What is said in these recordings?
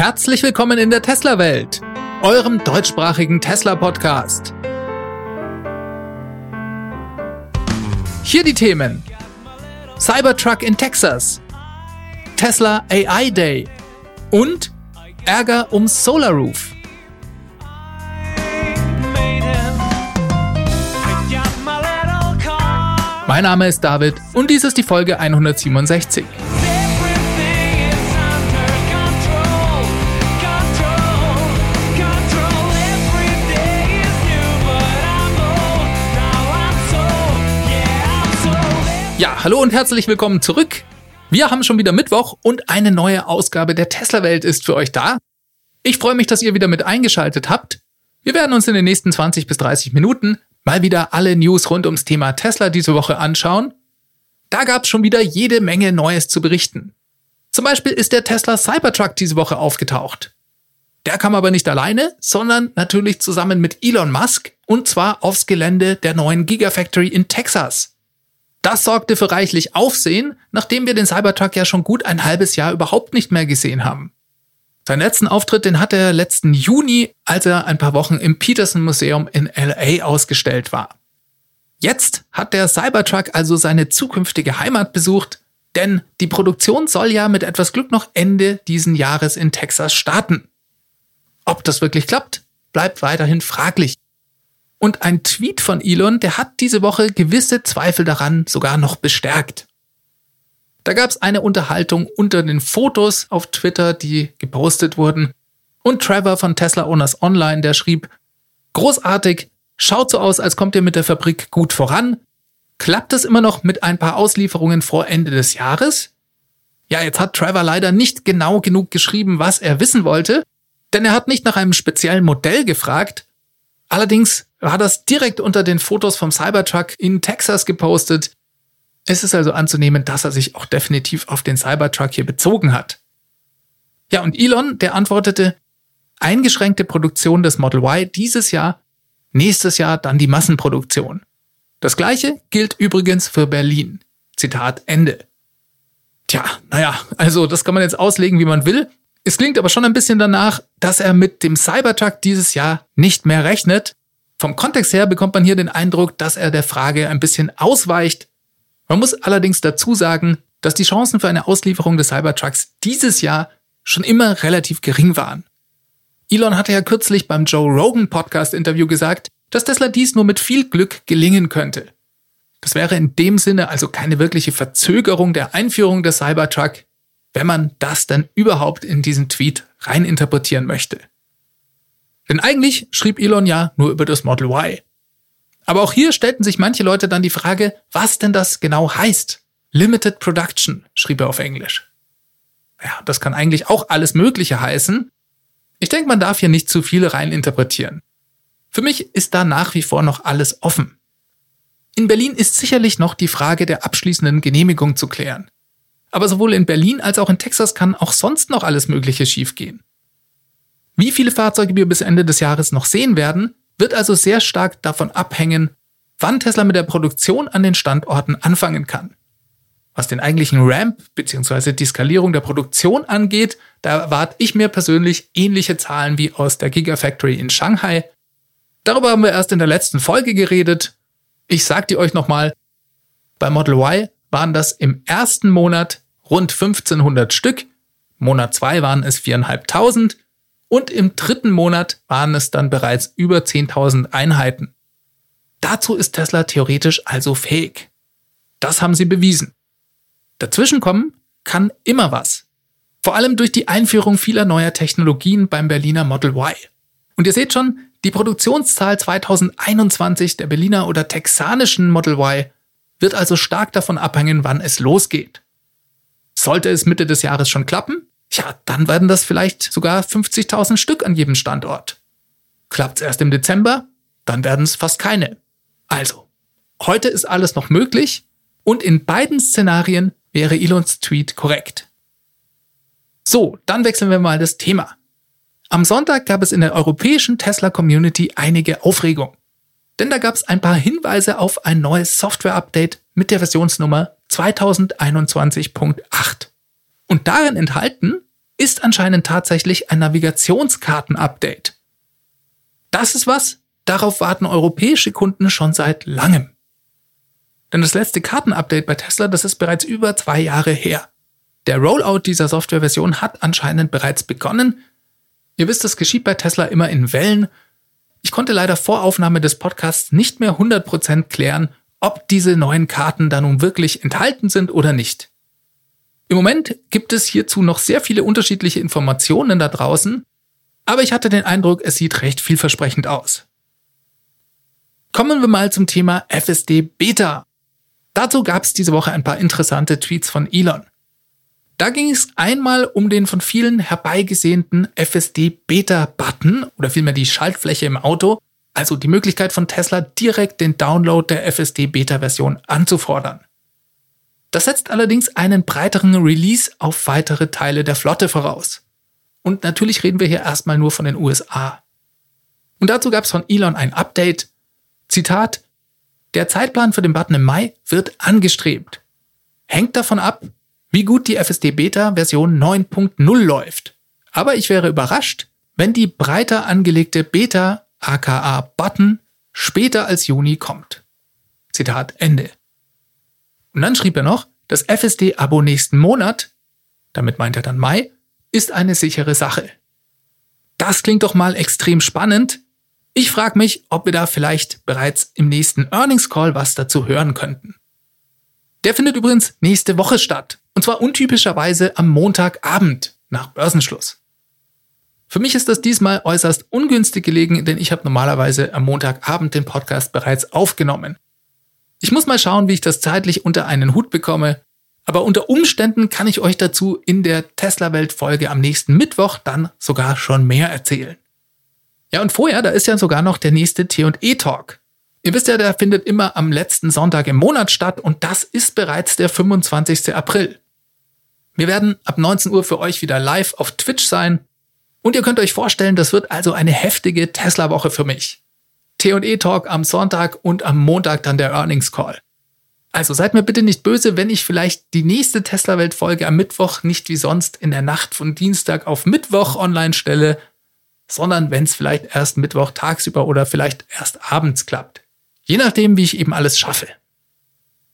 Herzlich willkommen in der Tesla-Welt, eurem deutschsprachigen Tesla-Podcast. Hier die Themen: Cybertruck in Texas, Tesla AI Day und Ärger um Solar Roof. Mein Name ist David und dies ist die Folge 167. Ja, hallo und herzlich willkommen zurück. Wir haben schon wieder Mittwoch und eine neue Ausgabe der Tesla-Welt ist für euch da. Ich freue mich, dass ihr wieder mit eingeschaltet habt. Wir werden uns in den nächsten 20 bis 30 Minuten mal wieder alle News rund ums Thema Tesla diese Woche anschauen. Da gab es schon wieder jede Menge Neues zu berichten. Zum Beispiel ist der Tesla Cybertruck diese Woche aufgetaucht. Der kam aber nicht alleine, sondern natürlich zusammen mit Elon Musk und zwar aufs Gelände der neuen Gigafactory in Texas. Das sorgte für reichlich Aufsehen, nachdem wir den Cybertruck ja schon gut ein halbes Jahr überhaupt nicht mehr gesehen haben. Seinen letzten Auftritt, den hatte er letzten Juni, als er ein paar Wochen im Peterson Museum in LA ausgestellt war. Jetzt hat der Cybertruck also seine zukünftige Heimat besucht, denn die Produktion soll ja mit etwas Glück noch Ende diesen Jahres in Texas starten. Ob das wirklich klappt, bleibt weiterhin fraglich. Und ein Tweet von Elon, der hat diese Woche gewisse Zweifel daran sogar noch bestärkt. Da gab es eine Unterhaltung unter den Fotos auf Twitter, die gepostet wurden. Und Trevor von Tesla Owners Online, der schrieb, großartig, schaut so aus, als kommt ihr mit der Fabrik gut voran. Klappt es immer noch mit ein paar Auslieferungen vor Ende des Jahres? Ja, jetzt hat Trevor leider nicht genau genug geschrieben, was er wissen wollte, denn er hat nicht nach einem speziellen Modell gefragt. Allerdings war das direkt unter den Fotos vom Cybertruck in Texas gepostet. Es ist also anzunehmen, dass er sich auch definitiv auf den Cybertruck hier bezogen hat. Ja, und Elon, der antwortete, eingeschränkte Produktion des Model Y dieses Jahr, nächstes Jahr dann die Massenproduktion. Das gleiche gilt übrigens für Berlin. Zitat Ende. Tja, naja, also das kann man jetzt auslegen, wie man will. Es klingt aber schon ein bisschen danach, dass er mit dem Cybertruck dieses Jahr nicht mehr rechnet. Vom Kontext her bekommt man hier den Eindruck, dass er der Frage ein bisschen ausweicht man muss allerdings dazu sagen, dass die Chancen für eine Auslieferung des Cybertrucks dieses Jahr schon immer relativ gering waren. Elon hatte ja kürzlich beim Joe Rogan Podcast Interview gesagt, dass Tesla dies nur mit viel Glück gelingen könnte. Das wäre in dem Sinne also keine wirkliche Verzögerung der Einführung des Cybertruck, wenn man das dann überhaupt in diesen Tweet reininterpretieren möchte. Denn eigentlich schrieb Elon ja nur über das Model Y. Aber auch hier stellten sich manche Leute dann die Frage, was denn das genau heißt. Limited Production, schrieb er auf Englisch. Ja, das kann eigentlich auch alles Mögliche heißen. Ich denke, man darf hier nicht zu viel rein interpretieren. Für mich ist da nach wie vor noch alles offen. In Berlin ist sicherlich noch die Frage der abschließenden Genehmigung zu klären. Aber sowohl in Berlin als auch in Texas kann auch sonst noch alles Mögliche schiefgehen. Wie viele Fahrzeuge wir bis Ende des Jahres noch sehen werden, wird also sehr stark davon abhängen, wann Tesla mit der Produktion an den Standorten anfangen kann. Was den eigentlichen Ramp bzw. die Skalierung der Produktion angeht, da erwarte ich mir persönlich ähnliche Zahlen wie aus der Gigafactory in Shanghai. Darüber haben wir erst in der letzten Folge geredet. Ich sag die euch nochmal. Bei Model Y waren das im ersten Monat rund 1500 Stück. Monat 2 waren es 4.500 und im dritten Monat waren es dann bereits über 10.000 Einheiten. Dazu ist Tesla theoretisch also fähig. Das haben sie bewiesen. Dazwischenkommen kann immer was. Vor allem durch die Einführung vieler neuer Technologien beim Berliner Model Y. Und ihr seht schon, die Produktionszahl 2021 der Berliner oder texanischen Model Y wird also stark davon abhängen, wann es losgeht. Sollte es Mitte des Jahres schon klappen, ja, dann werden das vielleicht sogar 50.000 Stück an jedem Standort. Klappt's erst im Dezember, dann werden es fast keine. Also, heute ist alles noch möglich und in beiden Szenarien wäre Elons Tweet korrekt. So, dann wechseln wir mal das Thema. Am Sonntag gab es in der europäischen Tesla-Community einige Aufregung. Denn da gab es ein paar Hinweise auf ein neues Software-Update mit der Versionsnummer 2021.8. Und darin enthalten ist anscheinend tatsächlich ein Navigationskarten-Update. Das ist was, darauf warten europäische Kunden schon seit langem. Denn das letzte Kartenupdate bei Tesla, das ist bereits über zwei Jahre her. Der Rollout dieser Softwareversion hat anscheinend bereits begonnen. Ihr wisst, das geschieht bei Tesla immer in Wellen. Ich konnte leider vor Aufnahme des Podcasts nicht mehr 100% klären, ob diese neuen Karten da nun wirklich enthalten sind oder nicht. Im Moment gibt es hierzu noch sehr viele unterschiedliche Informationen da draußen, aber ich hatte den Eindruck, es sieht recht vielversprechend aus. Kommen wir mal zum Thema FSD Beta. Dazu gab es diese Woche ein paar interessante Tweets von Elon. Da ging es einmal um den von vielen herbeigesehnten FSD Beta Button oder vielmehr die Schaltfläche im Auto, also die Möglichkeit von Tesla direkt den Download der FSD Beta Version anzufordern. Das setzt allerdings einen breiteren Release auf weitere Teile der Flotte voraus. Und natürlich reden wir hier erstmal nur von den USA. Und dazu gab es von Elon ein Update. Zitat, der Zeitplan für den Button im Mai wird angestrebt. Hängt davon ab, wie gut die FSD Beta Version 9.0 läuft. Aber ich wäre überrascht, wenn die breiter angelegte Beta aka Button später als Juni kommt. Zitat Ende. Und dann schrieb er noch, das FSD-Abo nächsten Monat, damit meint er dann Mai, ist eine sichere Sache. Das klingt doch mal extrem spannend, ich frage mich, ob wir da vielleicht bereits im nächsten Earnings Call was dazu hören könnten. Der findet übrigens nächste Woche statt. Und zwar untypischerweise am Montagabend nach Börsenschluss. Für mich ist das diesmal äußerst ungünstig gelegen, denn ich habe normalerweise am Montagabend den Podcast bereits aufgenommen. Ich muss mal schauen, wie ich das zeitlich unter einen Hut bekomme. Aber unter Umständen kann ich euch dazu in der Tesla-Welt-Folge am nächsten Mittwoch dann sogar schon mehr erzählen. Ja, und vorher, da ist ja sogar noch der nächste T&E-Talk. Ihr wisst ja, der findet immer am letzten Sonntag im Monat statt und das ist bereits der 25. April. Wir werden ab 19 Uhr für euch wieder live auf Twitch sein und ihr könnt euch vorstellen, das wird also eine heftige Tesla-Woche für mich. T&E-Talk am Sonntag und am Montag dann der Earnings Call. Also seid mir bitte nicht böse, wenn ich vielleicht die nächste Tesla-Welt-Folge am Mittwoch nicht wie sonst in der Nacht von Dienstag auf Mittwoch online stelle, sondern wenn es vielleicht erst Mittwoch tagsüber oder vielleicht erst abends klappt. Je nachdem, wie ich eben alles schaffe.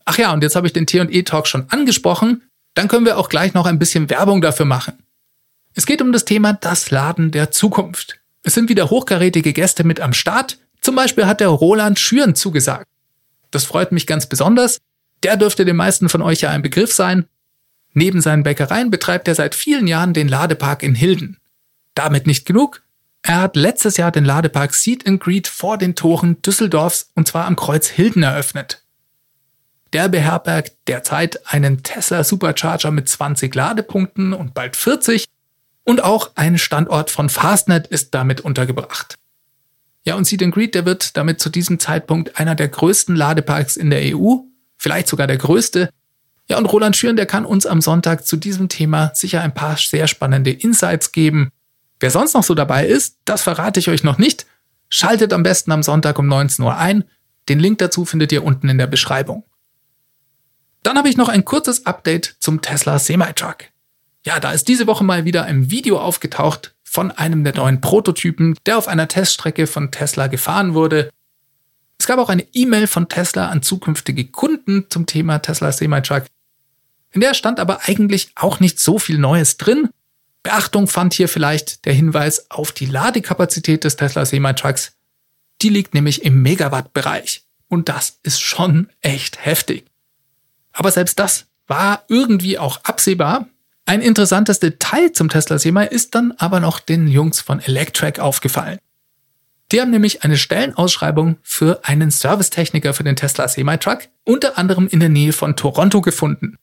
Ach ja, und jetzt habe ich den T&E-Talk schon angesprochen, dann können wir auch gleich noch ein bisschen Werbung dafür machen. Es geht um das Thema das Laden der Zukunft. Es sind wieder hochkarätige Gäste mit am Start. Zum Beispiel hat der Roland Schüren zugesagt. Das freut mich ganz besonders. Der dürfte den meisten von euch ja ein Begriff sein. Neben seinen Bäckereien betreibt er seit vielen Jahren den Ladepark in Hilden. Damit nicht genug. Er hat letztes Jahr den Ladepark Seed and Greet vor den Toren Düsseldorfs und zwar am Kreuz Hilden eröffnet. Der beherbergt derzeit einen Tesla Supercharger mit 20 Ladepunkten und bald 40 und auch ein Standort von Fastnet ist damit untergebracht. Ja, und Seed and Greet, der wird damit zu diesem Zeitpunkt einer der größten Ladeparks in der EU, vielleicht sogar der größte. Ja, und Roland Schüren, der kann uns am Sonntag zu diesem Thema sicher ein paar sehr spannende Insights geben Wer sonst noch so dabei ist, das verrate ich euch noch nicht. Schaltet am besten am Sonntag um 19 Uhr ein. Den Link dazu findet ihr unten in der Beschreibung. Dann habe ich noch ein kurzes Update zum Tesla Semi-Truck. Ja, da ist diese Woche mal wieder ein Video aufgetaucht von einem der neuen Prototypen, der auf einer Teststrecke von Tesla gefahren wurde. Es gab auch eine E-Mail von Tesla an zukünftige Kunden zum Thema Tesla Semi-Truck. In der stand aber eigentlich auch nicht so viel Neues drin. Beachtung fand hier vielleicht der Hinweis auf die Ladekapazität des Tesla Semi-Trucks. Die liegt nämlich im Megawatt-Bereich. Und das ist schon echt heftig. Aber selbst das war irgendwie auch absehbar. Ein interessantes Detail zum Tesla Semi ist dann aber noch den Jungs von Electrac aufgefallen. Die haben nämlich eine Stellenausschreibung für einen Servicetechniker für den Tesla Semi-Truck, unter anderem in der Nähe von Toronto gefunden.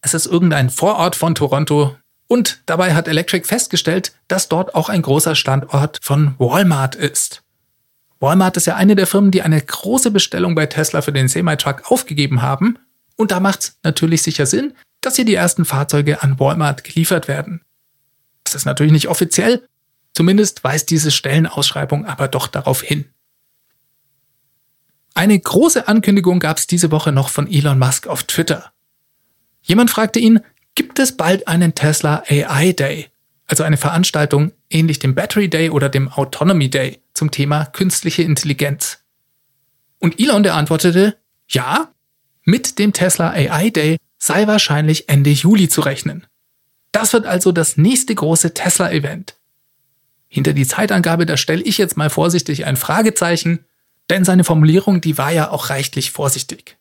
Es ist irgendein Vorort von Toronto, und dabei hat Electric festgestellt, dass dort auch ein großer Standort von Walmart ist. Walmart ist ja eine der Firmen, die eine große Bestellung bei Tesla für den Semi-Truck aufgegeben haben. Und da macht es natürlich sicher Sinn, dass hier die ersten Fahrzeuge an Walmart geliefert werden. Das ist natürlich nicht offiziell, zumindest weist diese Stellenausschreibung aber doch darauf hin. Eine große Ankündigung gab es diese Woche noch von Elon Musk auf Twitter. Jemand fragte ihn, gibt es bald einen Tesla AI Day, also eine Veranstaltung ähnlich dem Battery Day oder dem Autonomy Day zum Thema künstliche Intelligenz. Und Elon, der antwortete, ja, mit dem Tesla AI Day sei wahrscheinlich Ende Juli zu rechnen. Das wird also das nächste große Tesla-Event. Hinter die Zeitangabe, da stelle ich jetzt mal vorsichtig ein Fragezeichen, denn seine Formulierung, die war ja auch reichlich vorsichtig.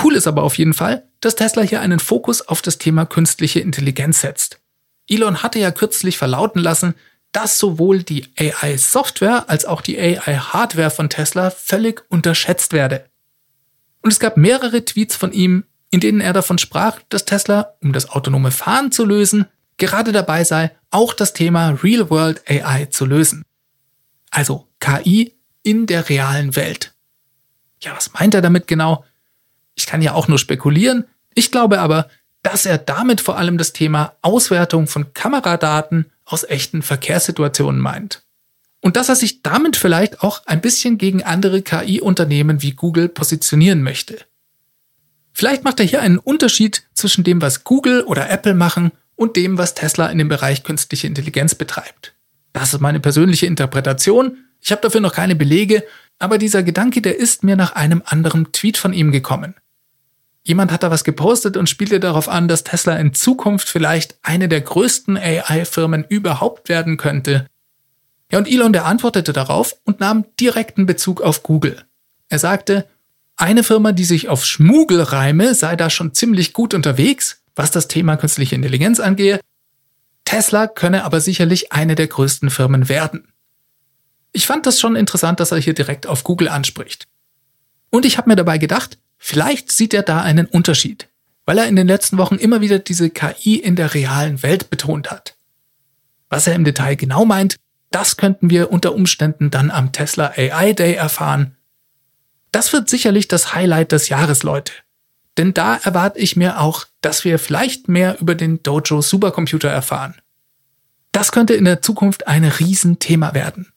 Cool ist aber auf jeden Fall, dass Tesla hier einen Fokus auf das Thema künstliche Intelligenz setzt. Elon hatte ja kürzlich verlauten lassen, dass sowohl die AI-Software als auch die AI-Hardware von Tesla völlig unterschätzt werde. Und es gab mehrere Tweets von ihm, in denen er davon sprach, dass Tesla, um das autonome Fahren zu lösen, gerade dabei sei, auch das Thema Real-World AI zu lösen. Also KI in der realen Welt. Ja, was meint er damit genau? Ich kann ja auch nur spekulieren. Ich glaube aber, dass er damit vor allem das Thema Auswertung von Kameradaten aus echten Verkehrssituationen meint. Und dass er sich damit vielleicht auch ein bisschen gegen andere KI-Unternehmen wie Google positionieren möchte. Vielleicht macht er hier einen Unterschied zwischen dem, was Google oder Apple machen und dem, was Tesla in dem Bereich künstliche Intelligenz betreibt. Das ist meine persönliche Interpretation. Ich habe dafür noch keine Belege, aber dieser Gedanke, der ist mir nach einem anderen Tweet von ihm gekommen. Jemand hat da was gepostet und spielte darauf an, dass Tesla in Zukunft vielleicht eine der größten AI-Firmen überhaupt werden könnte. Ja, und Elon, der antwortete darauf und nahm direkten Bezug auf Google. Er sagte, eine Firma, die sich auf Schmugel reime, sei da schon ziemlich gut unterwegs, was das Thema künstliche Intelligenz angehe. Tesla könne aber sicherlich eine der größten Firmen werden. Ich fand das schon interessant, dass er hier direkt auf Google anspricht. Und ich habe mir dabei gedacht, vielleicht sieht er da einen Unterschied, weil er in den letzten Wochen immer wieder diese KI in der realen Welt betont hat. Was er im Detail genau meint, das könnten wir unter Umständen dann am Tesla AI Day erfahren, das wird sicherlich das Highlight des Jahres, Leute. Denn da erwarte ich mir auch, dass wir vielleicht mehr über den Dojo Supercomputer erfahren. Das könnte in der Zukunft ein Riesenthema werden.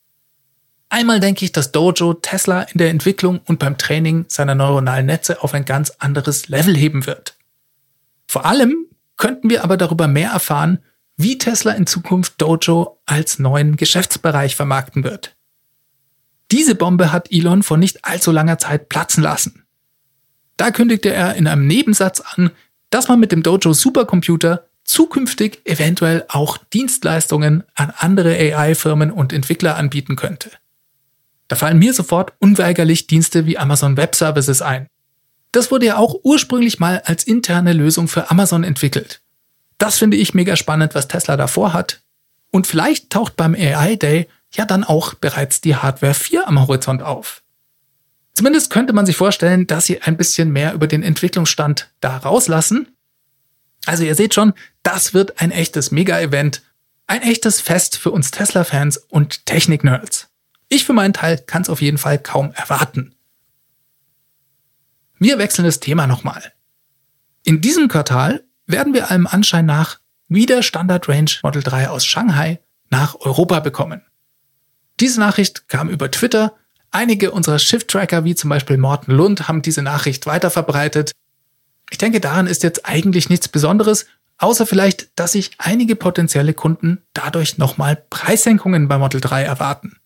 Einmal denke ich, dass Dojo Tesla in der Entwicklung und beim Training seiner neuronalen Netze auf ein ganz anderes Level heben wird. Vor allem könnten wir aber darüber mehr erfahren, wie Tesla in Zukunft Dojo als neuen Geschäftsbereich vermarkten wird. Diese Bombe hat Elon vor nicht allzu langer Zeit platzen lassen. Da kündigte er in einem Nebensatz an, dass man mit dem Dojo Supercomputer zukünftig eventuell auch Dienstleistungen an andere AI-Firmen und Entwickler anbieten könnte. Da fallen mir sofort unweigerlich Dienste wie Amazon Web Services ein. Das wurde ja auch ursprünglich mal als interne Lösung für Amazon entwickelt. Das finde ich mega spannend, was Tesla davor hat. Und vielleicht taucht beim AI Day ja dann auch bereits die Hardware 4 am Horizont auf. Zumindest könnte man sich vorstellen, dass sie ein bisschen mehr über den Entwicklungsstand da rauslassen. Also ihr seht schon, das wird ein echtes Mega-Event, ein echtes Fest für uns Tesla-Fans und Technik-Nerds. Ich für meinen Teil kann es auf jeden Fall kaum erwarten. Wir wechseln das Thema nochmal. In diesem Quartal werden wir allem Anschein nach wieder Standard Range Model 3 aus Shanghai nach Europa bekommen. Diese Nachricht kam über Twitter. Einige unserer Shift-Tracker, wie zum Beispiel Morten Lund, haben diese Nachricht weiterverbreitet. Ich denke, daran ist jetzt eigentlich nichts Besonderes, außer vielleicht, dass sich einige potenzielle Kunden dadurch nochmal Preissenkungen bei Model 3 erwarten.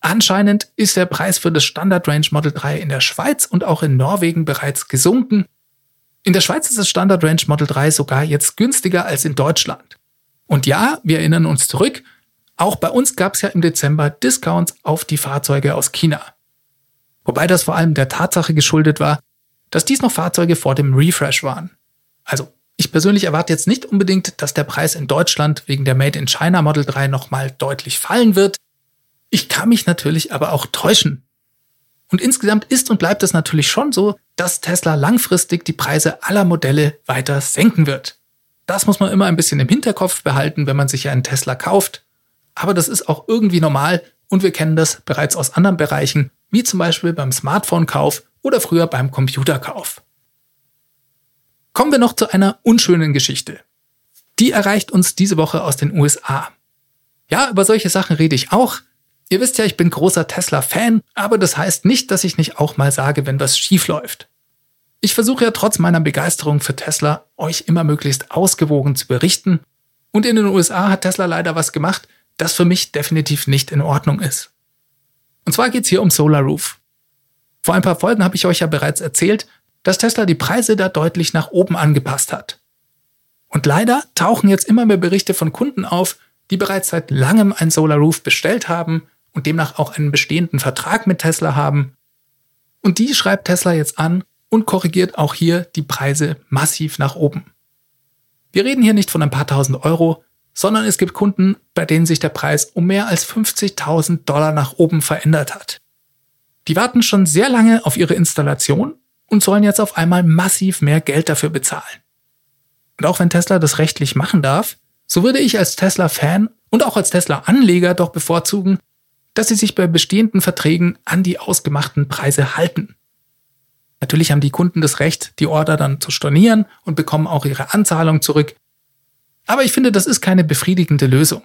Anscheinend ist der Preis für das Standard Range Model 3 in der Schweiz und auch in Norwegen bereits gesunken. In der Schweiz ist das Standard Range Model 3 sogar jetzt günstiger als in Deutschland. Und ja, wir erinnern uns zurück, auch bei uns gab es ja im Dezember Discounts auf die Fahrzeuge aus China. Wobei das vor allem der Tatsache geschuldet war, dass dies noch Fahrzeuge vor dem Refresh waren. Also, ich persönlich erwarte jetzt nicht unbedingt, dass der Preis in Deutschland wegen der Made in China Model 3 nochmal deutlich fallen wird. Ich kann mich natürlich aber auch täuschen. Und insgesamt ist und bleibt es natürlich schon so, dass Tesla langfristig die Preise aller Modelle weiter senken wird. Das muss man immer ein bisschen im Hinterkopf behalten, wenn man sich einen Tesla kauft aber das ist auch irgendwie normal und wir kennen das bereits aus anderen Bereichen, wie zum Beispiel beim Smartphone-Kauf oder früher beim Computerkauf. Kommen wir noch zu einer unschönen Geschichte. Die erreicht uns diese Woche aus den USA. Ja, über solche Sachen rede ich auch. Ihr wisst ja, ich bin großer Tesla-Fan, aber das heißt nicht, dass ich nicht auch mal sage, wenn was schief läuft. Ich versuche ja trotz meiner Begeisterung für Tesla, euch immer möglichst ausgewogen zu berichten Und in den USA hat Tesla leider was gemacht, das für mich definitiv nicht in Ordnung ist. Und zwar geht es hier um Solar Roof. Vor ein paar Folgen habe ich euch ja bereits erzählt, dass Tesla die Preise da deutlich nach oben angepasst hat. Und leider tauchen jetzt immer mehr Berichte von Kunden auf, die bereits seit langem ein Solar Roof bestellt haben und demnach auch einen bestehenden Vertrag mit Tesla haben. Und die schreibt Tesla jetzt an und korrigiert auch hier die Preise massiv nach oben. Wir reden hier nicht von ein paar tausend Euro, sondern es gibt Kunden, bei denen sich der Preis um mehr als 50.000 Dollar nach oben verändert hat. Die warten schon sehr lange auf ihre Installation und sollen jetzt auf einmal massiv mehr Geld dafür bezahlen. Und auch wenn Tesla das rechtlich machen darf, so würde ich als Tesla-Fan und auch als Tesla-Anleger doch bevorzugen, dass sie sich bei bestehenden Verträgen an die ausgemachten Preise halten. Natürlich haben die Kunden das Recht, die Order dann zu stornieren und bekommen auch ihre Anzahlung zurück. Aber ich finde, das ist keine befriedigende Lösung.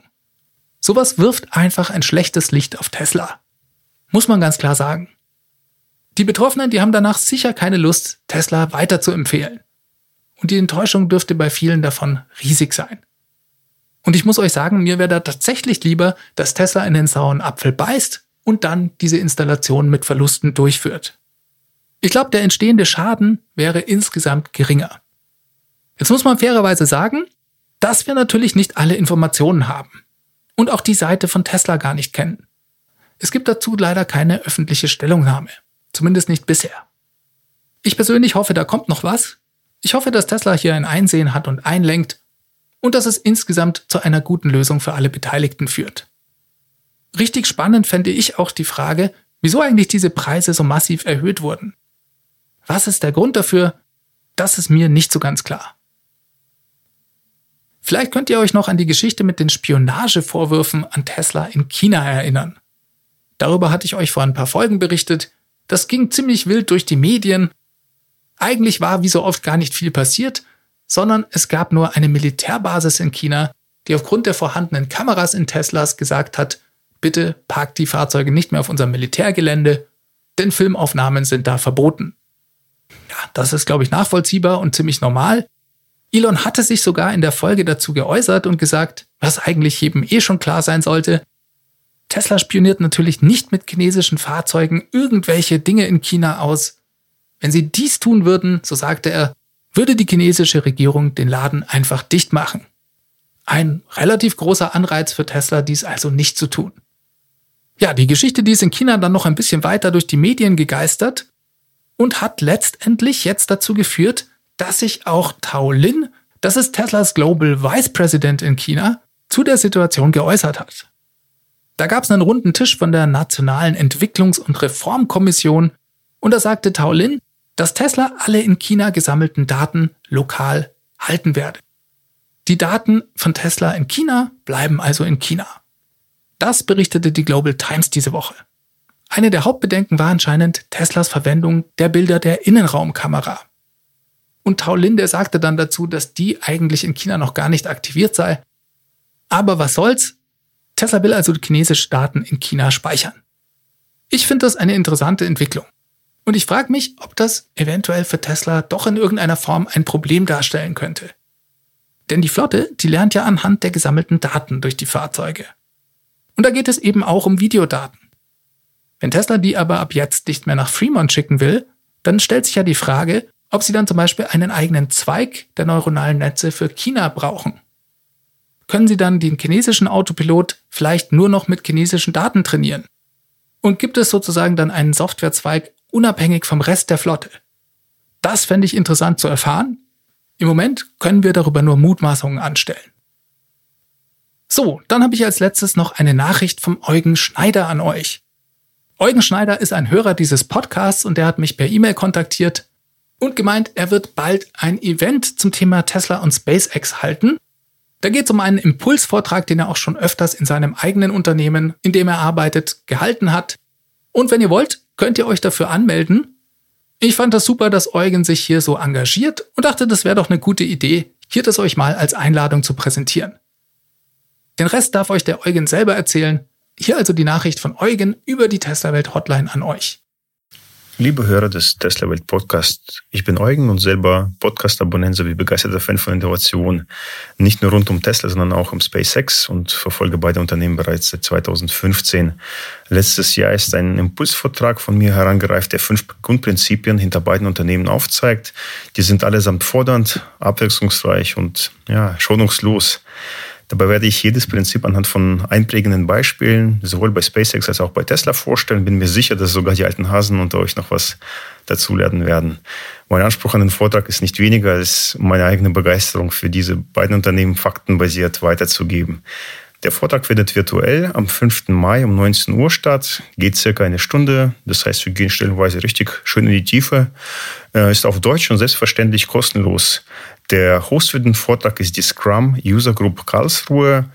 Sowas wirft einfach ein schlechtes Licht auf Tesla. Muss man ganz klar sagen. Die Betroffenen, die haben danach sicher keine Lust, Tesla weiter zu empfehlen. Und die Enttäuschung dürfte bei vielen davon riesig sein. Und ich muss euch sagen, mir wäre da tatsächlich lieber, dass Tesla in den sauren Apfel beißt und dann diese Installation mit Verlusten durchführt. Ich glaube, der entstehende Schaden wäre insgesamt geringer. Jetzt muss man fairerweise sagen, dass wir natürlich nicht alle Informationen haben und auch die Seite von Tesla gar nicht kennen. Es gibt dazu leider keine öffentliche Stellungnahme, zumindest nicht bisher. Ich persönlich hoffe, da kommt noch was. Ich hoffe, dass Tesla hier ein Einsehen hat und einlenkt und dass es insgesamt zu einer guten Lösung für alle Beteiligten führt. Richtig spannend fände ich auch die Frage, wieso eigentlich diese Preise so massiv erhöht wurden. Was ist der Grund dafür? Das ist mir nicht so ganz klar. Vielleicht könnt ihr euch noch an die Geschichte mit den Spionagevorwürfen an Tesla in China erinnern. Darüber hatte ich euch vor ein paar Folgen berichtet. Das ging ziemlich wild durch die Medien. Eigentlich war wie so oft gar nicht viel passiert, sondern es gab nur eine Militärbasis in China, die aufgrund der vorhandenen Kameras in Teslas gesagt hat, bitte parkt die Fahrzeuge nicht mehr auf unserem Militärgelände, denn Filmaufnahmen sind da verboten. Ja, das ist, glaube ich, nachvollziehbar und ziemlich normal. Elon hatte sich sogar in der Folge dazu geäußert und gesagt, was eigentlich jedem eh schon klar sein sollte. Tesla spioniert natürlich nicht mit chinesischen Fahrzeugen irgendwelche Dinge in China aus. Wenn sie dies tun würden, so sagte er, würde die chinesische Regierung den Laden einfach dicht machen. Ein relativ großer Anreiz für Tesla, dies also nicht zu tun. Ja, die Geschichte, die ist in China dann noch ein bisschen weiter durch die Medien gegeistert und hat letztendlich jetzt dazu geführt, dass sich auch Tao Lin, das ist Teslas Global Vice President in China, zu der Situation geäußert hat. Da gab es einen runden Tisch von der Nationalen Entwicklungs- und Reformkommission und da sagte Tao Lin, dass Tesla alle in China gesammelten Daten lokal halten werde. Die Daten von Tesla in China bleiben also in China. Das berichtete die Global Times diese Woche. Eine der Hauptbedenken war anscheinend Teslas Verwendung der Bilder der Innenraumkamera. Und Tao Lin, der sagte dann dazu, dass die eigentlich in China noch gar nicht aktiviert sei. Aber was soll's? Tesla will also chinesische Daten in China speichern. Ich finde das eine interessante Entwicklung. Und ich frage mich, ob das eventuell für Tesla doch in irgendeiner Form ein Problem darstellen könnte. Denn die Flotte, die lernt ja anhand der gesammelten Daten durch die Fahrzeuge. Und da geht es eben auch um Videodaten. Wenn Tesla die aber ab jetzt nicht mehr nach Fremont schicken will, dann stellt sich ja die Frage, ob sie dann zum Beispiel einen eigenen Zweig der neuronalen Netze für China brauchen. Können sie dann den chinesischen Autopilot vielleicht nur noch mit chinesischen Daten trainieren? Und gibt es sozusagen dann einen Softwarezweig unabhängig vom Rest der Flotte? Das fände ich interessant zu erfahren. Im Moment können wir darüber nur Mutmaßungen anstellen. So, dann habe ich als letztes noch eine Nachricht vom Eugen Schneider an euch. Eugen Schneider ist ein Hörer dieses Podcasts und der hat mich per E-Mail kontaktiert und gemeint, er wird bald ein Event zum Thema Tesla und SpaceX halten. Da geht es um einen Impulsvortrag, den er auch schon öfters in seinem eigenen Unternehmen, in dem er arbeitet, gehalten hat. Und wenn ihr wollt, könnt ihr euch dafür anmelden. Ich fand das super, dass Eugen sich hier so engagiert und dachte, das wäre doch eine gute Idee, hier das euch mal als Einladung zu präsentieren. Den Rest darf euch der Eugen selber erzählen. Hier also die Nachricht von Eugen über die Tesla-Welt-Hotline an euch. Liebe Hörer des Tesla Welt Podcast, ich bin Eugen und selber Podcast-Abonnent sowie begeisterter Fan von Innovation. Nicht nur rund um Tesla, sondern auch um SpaceX und verfolge beide Unternehmen bereits seit 2015. Letztes Jahr ist ein Impulsvortrag von mir herangereift, der fünf Grundprinzipien hinter beiden Unternehmen aufzeigt. Die sind allesamt fordernd, abwechslungsreich und ja, schonungslos. Dabei werde ich jedes Prinzip anhand von einprägenden Beispielen, sowohl bei SpaceX als auch bei Tesla vorstellen. Bin mir sicher, dass sogar die alten Hasen unter euch noch was dazulernen werden. Mein Anspruch an den Vortrag ist nicht weniger als meine eigene Begeisterung für diese beiden Unternehmen faktenbasiert weiterzugeben. Der Vortrag findet virtuell am 5. Mai um 19 Uhr statt, geht circa eine Stunde. Das heißt, wir gehen stellenweise richtig schön in die Tiefe. Äh, ist auf Deutsch und selbstverständlich kostenlos. Der Host für den Vortrag ist die Scrum User Group Karlsruhe.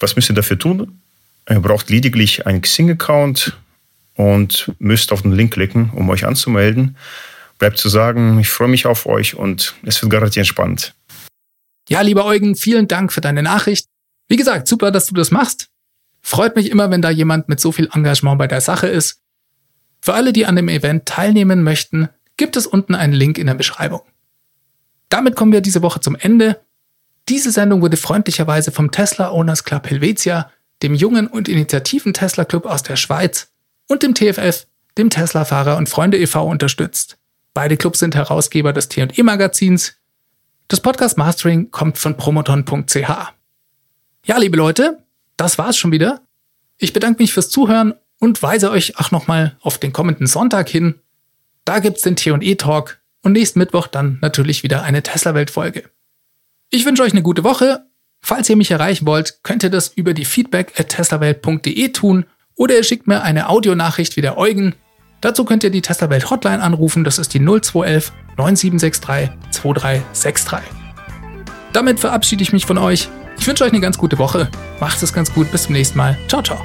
Was müsst ihr dafür tun? Ihr braucht lediglich einen Xing-Account und müsst auf den Link klicken, um euch anzumelden. Bleibt zu sagen, ich freue mich auf euch und es wird garantiert spannend. Ja, lieber Eugen, vielen Dank für deine Nachricht. Wie gesagt, super, dass du das machst. Freut mich immer, wenn da jemand mit so viel Engagement bei der Sache ist. Für alle, die an dem Event teilnehmen möchten, gibt es unten einen Link in der Beschreibung. Damit kommen wir diese Woche zum Ende. Diese Sendung wurde freundlicherweise vom Tesla Owners Club Helvetia, dem jungen und initiativen Tesla Club aus der Schweiz und dem TFF, dem Tesla Fahrer und Freunde e.V. unterstützt. Beide Clubs sind Herausgeber des T&E Magazins. Das Podcast Mastering kommt von promoton.ch. Ja, liebe Leute, das war's schon wieder. Ich bedanke mich fürs Zuhören und weise euch auch nochmal auf den kommenden Sonntag hin. Da gibt's den T&E Talk und nächsten Mittwoch dann natürlich wieder eine Tesla-Welt-Folge. Ich wünsche euch eine gute Woche. Falls ihr mich erreichen wollt, könnt ihr das über die feedback at teslawelt.de tun oder ihr schickt mir eine Audionachricht wie der Eugen. Dazu könnt ihr die Tesla Welt Hotline anrufen, das ist die 0211 9763 2363. Damit verabschiede ich mich von euch. Ich wünsche euch eine ganz gute Woche. Macht es ganz gut, bis zum nächsten Mal. Ciao, ciao.